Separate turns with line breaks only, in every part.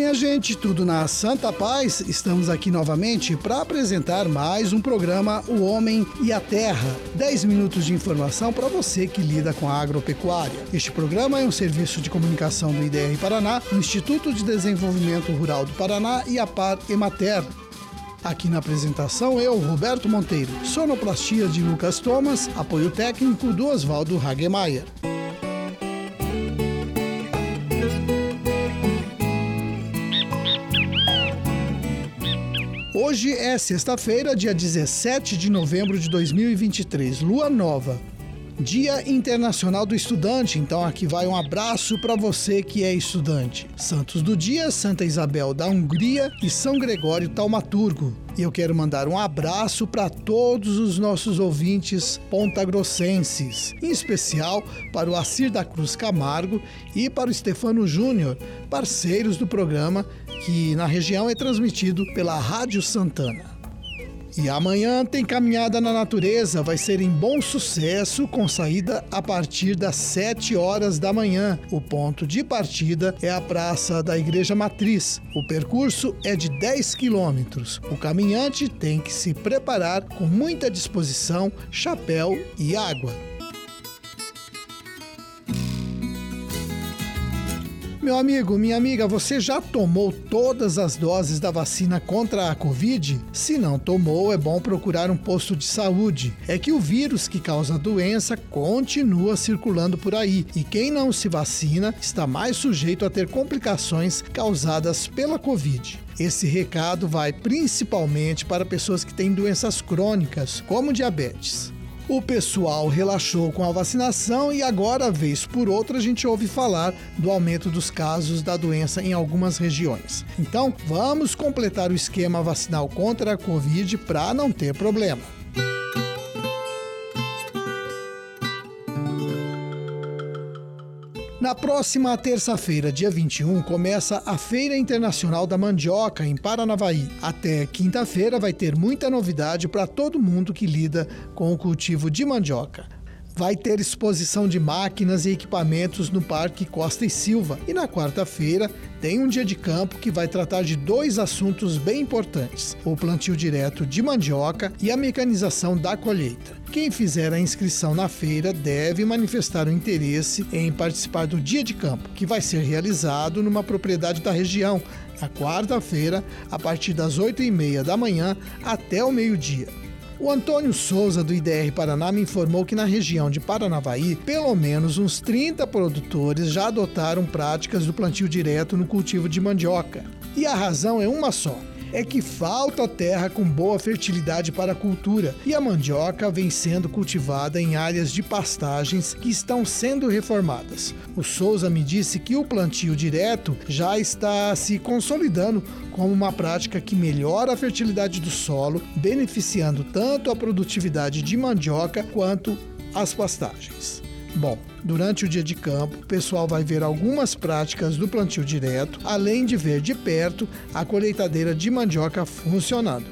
minha gente, tudo na Santa Paz? Estamos aqui novamente para apresentar mais um programa O Homem e a Terra. 10 minutos de informação para você que lida com a agropecuária. Este programa é um serviço de comunicação do IDR Paraná, Instituto de Desenvolvimento Rural do Paraná e a Par Emater. Aqui na apresentação eu, Roberto Monteiro, sonoplastia de Lucas Thomas, apoio técnico do Oswaldo Hagemeyer. Hoje é sexta-feira, dia 17 de novembro de 2023, lua nova. Dia Internacional do Estudante, então aqui vai um abraço para você que é estudante. Santos do dia, Santa Isabel da Hungria e São Gregório Taumaturgo. E eu quero mandar um abraço para todos os nossos ouvintes pontagrossenses, em especial para o Acir da Cruz Camargo e para o Stefano Júnior, parceiros do programa que na região é transmitido pela Rádio Santana. E amanhã tem caminhada na natureza, vai ser em bom sucesso, com saída a partir das 7 horas da manhã. O ponto de partida é a Praça da Igreja Matriz. O percurso é de 10 quilômetros. O caminhante tem que se preparar com muita disposição, chapéu e água. Meu amigo, minha amiga, você já tomou todas as doses da vacina contra a Covid? Se não tomou, é bom procurar um posto de saúde. É que o vírus que causa a doença continua circulando por aí e quem não se vacina está mais sujeito a ter complicações causadas pela Covid. Esse recado vai principalmente para pessoas que têm doenças crônicas, como diabetes. O pessoal relaxou com a vacinação e agora, vez por outra, a gente ouve falar do aumento dos casos da doença em algumas regiões. Então, vamos completar o esquema vacinal contra a Covid para não ter problema. Na próxima terça-feira, dia 21, começa a Feira Internacional da Mandioca em Paranavaí. Até quinta-feira vai ter muita novidade para todo mundo que lida com o cultivo de mandioca vai ter exposição de máquinas e equipamentos no Parque Costa e Silva. E na quarta-feira tem um dia de campo que vai tratar de dois assuntos bem importantes: o plantio direto de mandioca e a mecanização da colheita. Quem fizer a inscrição na feira deve manifestar o interesse em participar do dia de campo, que vai ser realizado numa propriedade da região, na quarta-feira, a partir das 8 e meia da manhã até o meio-dia. O Antônio Souza, do IDR Paraná, me informou que na região de Paranavaí, pelo menos uns 30 produtores já adotaram práticas do plantio direto no cultivo de mandioca. E a razão é uma só é que falta terra com boa fertilidade para a cultura e a mandioca vem sendo cultivada em áreas de pastagens que estão sendo reformadas. O Souza me disse que o plantio direto já está se consolidando como uma prática que melhora a fertilidade do solo, beneficiando tanto a produtividade de mandioca quanto as pastagens. Bom, durante o dia de campo, o pessoal vai ver algumas práticas do plantio direto, além de ver de perto a colheitadeira de mandioca funcionando.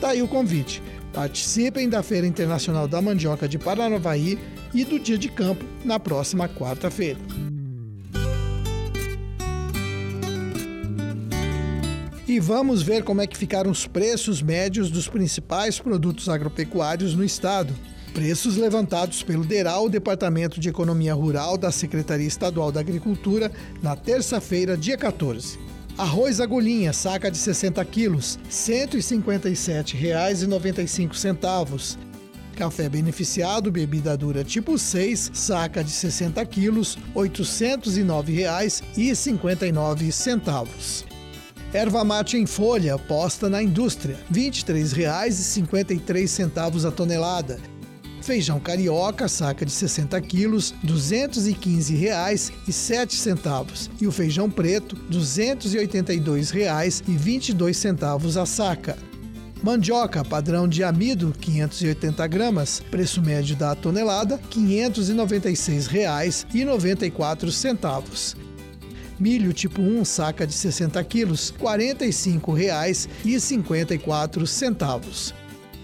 Tá aí o convite. Participem da Feira Internacional da Mandioca de Paranavaí e do dia de campo na próxima quarta-feira. E vamos ver como é que ficaram os preços médios dos principais produtos agropecuários no estado. Preços levantados pelo DERAL, Departamento de Economia Rural da Secretaria Estadual da Agricultura, na terça-feira, dia 14. Arroz agulhinha, saca de 60 quilos, R$ 157,95. Café beneficiado, bebida dura tipo 6, saca de 60 quilos, R$ 809,59. Erva mate em folha, posta na indústria, R$ 23,53 a tonelada. Feijão carioca, saca de 60 quilos, R$ 215,07. E o feijão preto, R$ 282,22 a saca. Mandioca, padrão de amido, 580 gramas, preço médio da tonelada, R$ 596,94. Milho tipo 1, saca de 60 quilos, R$ 45,54.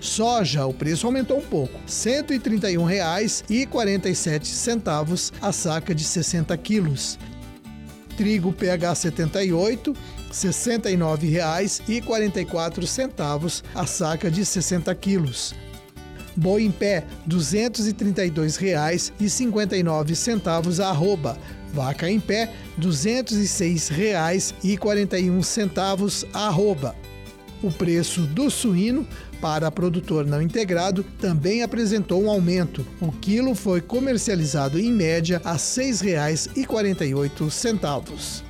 Soja, o preço aumentou um pouco, R$ 131,47 a saca de 60 quilos. Trigo PH 78 R$ 69,44 a saca de 60 quilos. Boi em pé, R$ 232,59 a arroba. Vaca em pé, R$ 206,41 a arroba. O preço do suíno para produtor não integrado também apresentou um aumento. O quilo foi comercializado em média a R$ 6,48.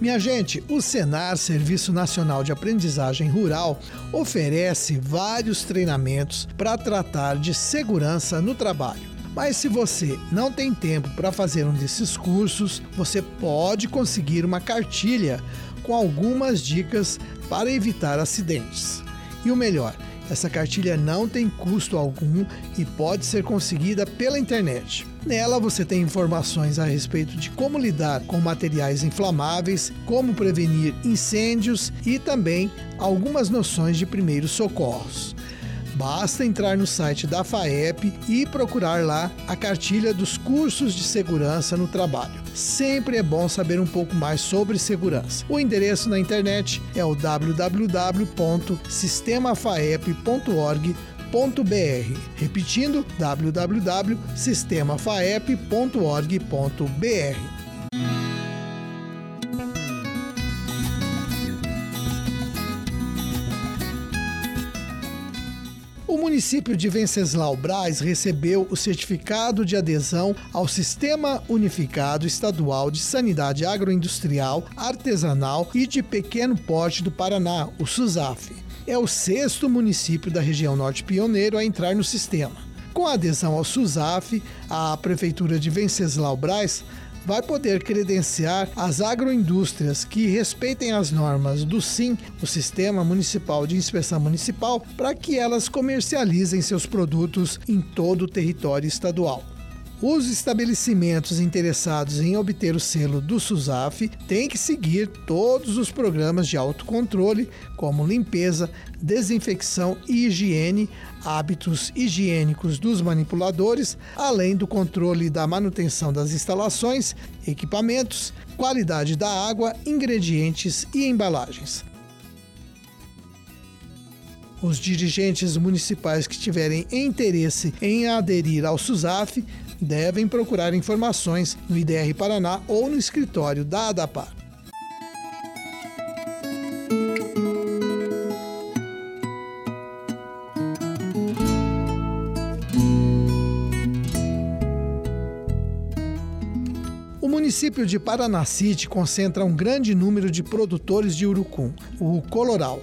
Minha gente, o Senar, Serviço Nacional de Aprendizagem Rural, oferece vários treinamentos para tratar de segurança no trabalho. Mas se você não tem tempo para fazer um desses cursos, você pode conseguir uma cartilha com algumas dicas para evitar acidentes. E o melhor, essa cartilha não tem custo algum e pode ser conseguida pela internet. Nela você tem informações a respeito de como lidar com materiais inflamáveis, como prevenir incêndios e também algumas noções de primeiros socorros. Basta entrar no site da FAEP e procurar lá a cartilha dos cursos de segurança no trabalho. Sempre é bom saber um pouco mais sobre segurança. O endereço na internet é o www.sistemafaep.org.br. Repetindo, www.sistemafaep.org.br. município de Venceslau Braz recebeu o certificado de adesão ao Sistema Unificado Estadual de Sanidade Agroindustrial, Artesanal e de Pequeno Porte do Paraná, o SUSAF. É o sexto município da região norte pioneiro a entrar no sistema. Com a adesão ao SUSAF, a Prefeitura de Venceslau Braz vai poder credenciar as agroindústrias que respeitem as normas do SIM, o Sistema Municipal de Inspeção Municipal, para que elas comercializem seus produtos em todo o território estadual. Os estabelecimentos interessados em obter o selo do SUSAF têm que seguir todos os programas de autocontrole, como limpeza, desinfecção e higiene, hábitos higiênicos dos manipuladores, além do controle da manutenção das instalações, equipamentos, qualidade da água, ingredientes e embalagens. Os dirigentes municipais que tiverem interesse em aderir ao SUSAF devem procurar informações no IDR Paraná ou no escritório da ADAPAR. O município de Paranacite concentra um grande número de produtores de urucum, o coloral.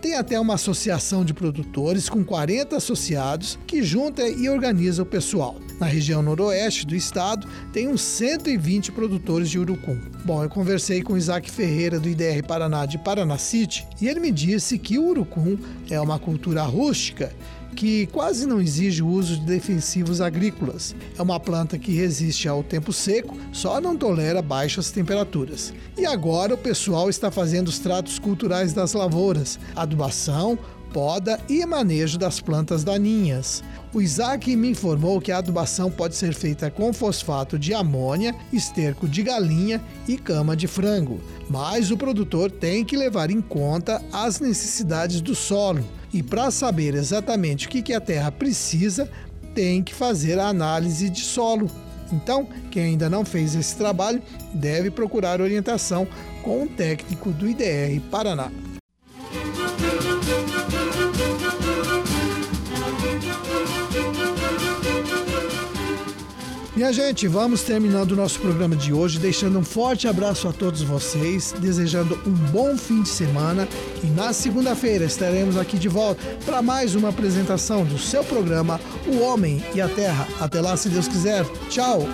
Tem até uma associação de produtores com 40 associados que junta e organiza o pessoal. Na região noroeste do estado, tem uns 120 produtores de urucum. Bom, eu conversei com Isaac Ferreira do IDR Paraná de Paranacite e ele me disse que o urucum é uma cultura rústica que quase não exige o uso de defensivos agrícolas. É uma planta que resiste ao tempo seco, só não tolera baixas temperaturas. E agora o pessoal está fazendo os tratos culturais das lavouras, adubação, poda e manejo das plantas daninhas. O Isaac me informou que a adubação pode ser feita com fosfato de amônia, esterco de galinha e cama de frango, mas o produtor tem que levar em conta as necessidades do solo. E para saber exatamente o que a terra precisa, tem que fazer a análise de solo. Então, quem ainda não fez esse trabalho deve procurar orientação com um técnico do IDR Paraná. Minha gente, vamos terminando o nosso programa de hoje, deixando um forte abraço a todos vocês, desejando um bom fim de semana e na segunda-feira estaremos aqui de volta para mais uma apresentação do seu programa O Homem e a Terra. Até lá, se Deus quiser. Tchau!